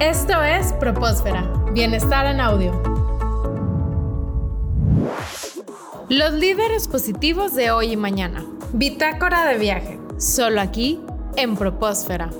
Esto es Propósfera, Bienestar en Audio. Los líderes positivos de hoy y mañana. Bitácora de viaje, solo aquí en Propósfera.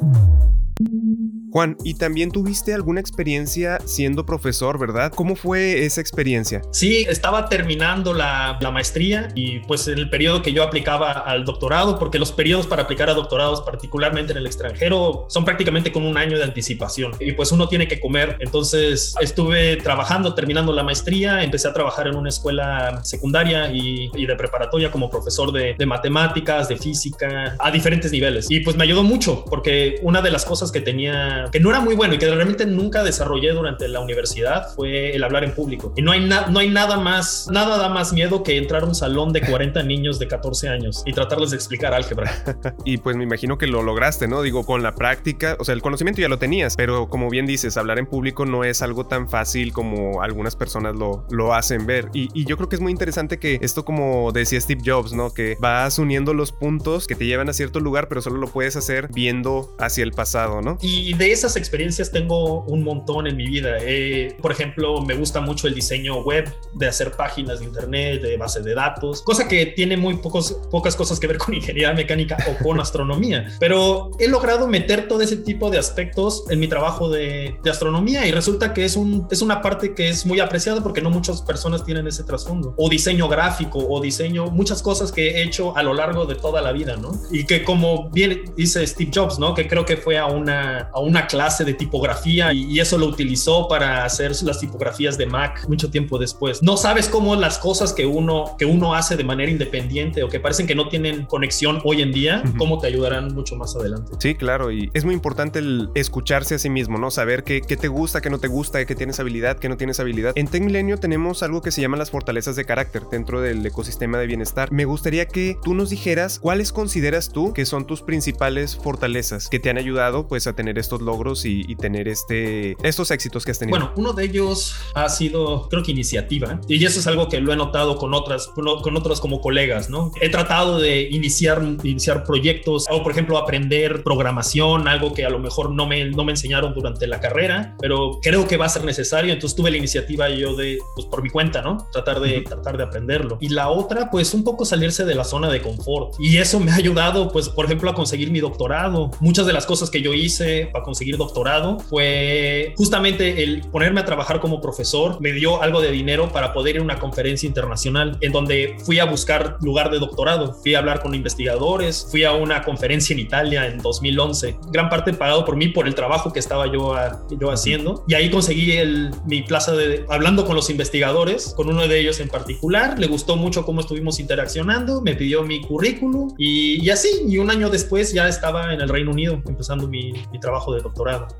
Juan, y también tuviste alguna experiencia siendo profesor, ¿verdad? ¿Cómo fue esa experiencia? Sí, estaba terminando la, maestría y pues el periodo que yo aplicaba al doctorado, porque los periodos para aplicar a doctorados, particularmente en el extranjero, son prácticamente con un año de anticipación y pues uno tiene que comer. Entonces estuve trabajando, terminando la maestría, empecé a trabajar en una escuela secundaria y, de preparatoria como profesor de, de matemáticas, de física, a diferentes niveles. Y pues me ayudó mucho porque una de las cosas que tenía que no era muy bueno y que realmente nunca desarrollé durante la universidad fue el hablar en público. Y no hay, no hay nada más, nada da más miedo que entrar a un salón de 40 niños de 14 años y tratarles de explicar álgebra. y pues me imagino que lo lograste, ¿no? Digo, con la práctica, o sea, el conocimiento ya lo tenías, pero como bien dices, hablar en público no es algo tan fácil como algunas personas lo, lo hacen ver. Y, y yo creo que es muy interesante que esto, como decía Steve Jobs, ¿no? Que vas uniendo los puntos que te llevan a cierto lugar, pero solo lo puedes hacer viendo hacia el pasado, ¿no? Y de esas experiencias tengo un montón en mi vida. Eh, por ejemplo, me gusta mucho el diseño web, de hacer páginas de internet, de base de datos, cosa que tiene muy pocos, pocas cosas que ver con ingeniería mecánica o con astronomía. Pero he logrado meter todo ese tipo de aspectos en mi trabajo de, de astronomía y resulta que es, un, es una parte que es muy apreciada porque no muchas personas tienen ese trasfondo. O diseño gráfico, o diseño, muchas cosas que he hecho a lo largo de toda la vida, ¿no? Y que como bien dice Steve Jobs, ¿no? Que creo que fue a una, a una clase de tipografía y, eso lo utilizó para hacer las tipografías de Mac mucho tiempo después. No sabes cómo las cosas que uno, que uno hace de manera independiente o que parecen que no tienen conexión hoy en día, cómo te ayudarán mucho más adelante. Sí, claro, y es muy importante el escucharse a sí mismo, ¿no? Saber qué, qué te gusta, qué no te gusta, qué tienes habilidad, qué no tienes habilidad. En Tech Milenio tenemos algo que se llama las fortalezas de carácter dentro del ecosistema de bienestar. Me gustaría que tú nos dijeras cuáles consideras tú que son tus principales fortalezas que te han ayudado pues a tener estos logros y, tener este, estos éxitos que has tenido? Bueno, uno de ellos ha sido, creo que iniciativa, y eso es algo que lo he notado con otras, con otros como colegas, ¿no? He tratado de iniciar, iniciar proyectos, o por ejemplo aprender programación, algo que a lo mejor no me, no me enseñaron durante la carrera, pero creo que va a ser necesario, entonces tuve la iniciativa yo de, pues por mi cuenta, ¿no? Tratar de, tratar de aprenderlo. Y la otra, pues un poco salirse de la zona de confort. Y eso me ha ayudado, pues por ejemplo, a conseguir mi doctorado. Muchas de las cosas que yo hice para conseguir doctorado fue justamente el ponerme a trabajar como profesor. Me dio algo de dinero para poder ir a una conferencia internacional en donde fui a buscar lugar de doctorado. Fui a hablar con investigadores, fui a una conferencia en Italia en 2011, gran parte pagado por mí por el trabajo que estaba yo, yo haciendo. Y ahí conseguí el, mi plaza de hablando con los investigadores, con uno de ellos en particular. Le gustó mucho cómo estuvimos interaccionando, me pidió mi currículum y, y así. Y un año después ya estaba en el Reino Unido empezando mi, mi trabajo de doctorado.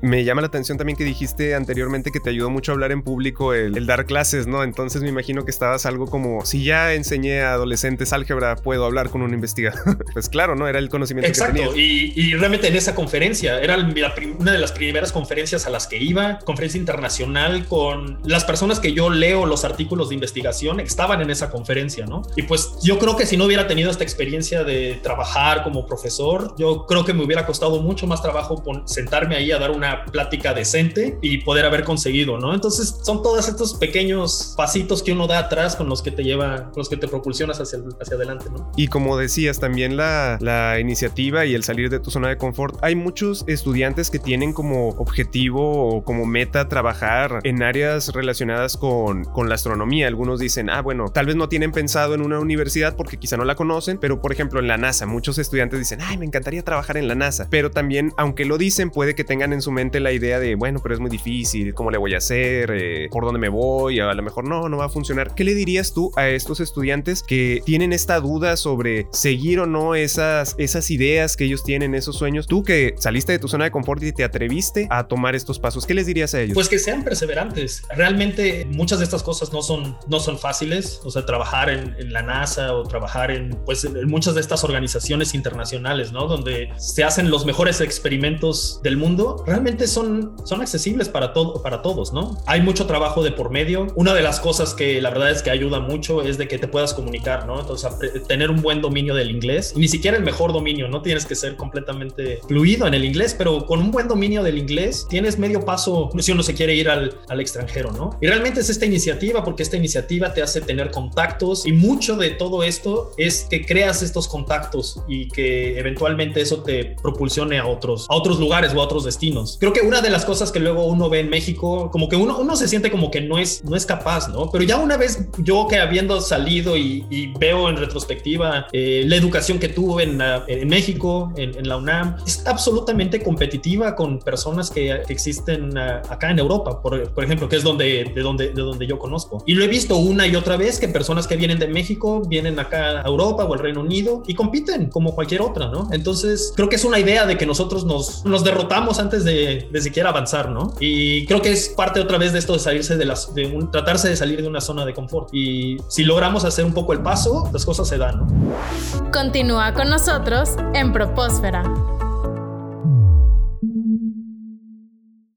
Me llama la atención también que dijiste anteriormente que te ayudó mucho a hablar en público el, dar clases, ¿no? Entonces me imagino que estabas algo como, si ya enseñé a adolescentes álgebra, puedo hablar con un investigador. pues claro, ¿no? Era el conocimiento Exacto. que tenías. Y, y realmente en esa conferencia, era una de las primeras conferencias a las que iba, conferencia internacional con las personas que yo leo los artículos de investigación, estaban en esa conferencia, ¿no? Y pues yo creo que si no hubiera tenido esta experiencia de trabajar como profesor, yo creo que me hubiera costado mucho más trabajo sentarme ahí a dar una plática decente y poder haber conseguido, ¿no? Entonces son todos estos pequeños pasitos que uno da atrás con los que te lleva, con los que te propulsionas hacia, hacia adelante, ¿no? Y como decías, también la, la iniciativa y el salir de tu zona de confort. Hay muchos estudiantes que tienen como objetivo o como meta trabajar en áreas relacionadas con, con la astronomía. Algunos dicen, ah, bueno, tal vez no tienen pensado en una universidad porque quizá no la conocen, pero por ejemplo en la NASA, muchos estudiantes dicen, ay, me encantaría trabajar en la NASA, pero también, aunque lo dicen, puede que tengan en su mente la idea de, bueno, pero es muy difícil, ¿cómo le voy a hacer? Eh, ¿Por dónde me voy? A lo mejor no, no va a funcionar. ¿Qué le dirías tú a estos estudiantes que tienen esta duda sobre seguir o no esas, esas ideas que ellos tienen, esos sueños? Tú que saliste de tu zona de confort y te atreviste a tomar estos pasos, ¿qué les dirías a ellos? Pues que sean perseverantes. Realmente muchas de estas cosas no son, no son fáciles. O sea, trabajar en, en la NASA o trabajar en, pues, en muchas de estas organizaciones internacionales, ¿no? Donde se hacen los mejores experimentos del mundo mundo realmente son, son accesibles para, todo, para todos, ¿no? Hay mucho trabajo de por medio. Una de las cosas que la verdad es que ayuda mucho es de que te puedas comunicar, ¿no? Entonces, tener un buen dominio del inglés, ni siquiera el mejor dominio, no tienes que ser completamente fluido en el inglés, pero con un buen dominio del inglés tienes medio paso si uno se quiere ir al, al extranjero, ¿no? Y realmente es esta iniciativa, porque esta iniciativa te hace tener contactos y mucho de todo esto es que creas estos contactos y que eventualmente eso te propulsione a otros, a otros lugares o a otros destinos. Creo que una de las cosas que luego uno ve en México, como que uno, uno se siente como que no es, no es capaz, ¿no? Pero ya una vez yo que habiendo salido y, veo en retrospectiva eh, la educación que tuve en, en México, en, la UNAM, es absolutamente competitiva con personas que, existen ah, acá en Europa, por, por, ejemplo, que es donde, de, donde, de donde yo conozco. Y lo he visto una y otra vez que personas que vienen de México vienen acá a Europa o al Reino Unido y compiten como cualquier otra, ¿no? Entonces, creo que es una idea de que nosotros nos, nos derrotamos antes de, de siquiera avanzar, ¿no? Y creo que es parte otra vez de esto de salirse de las, de un, tratarse de salir de una zona de confort. Y si logramos hacer un poco el paso, las cosas se dan, ¿no? Continúa con nosotros en Propósfera.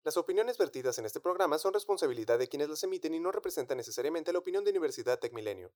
Las opiniones vertidas en este programa son responsabilidad de quienes las emiten y no representan necesariamente la opinión de Universidad Tech Milenio.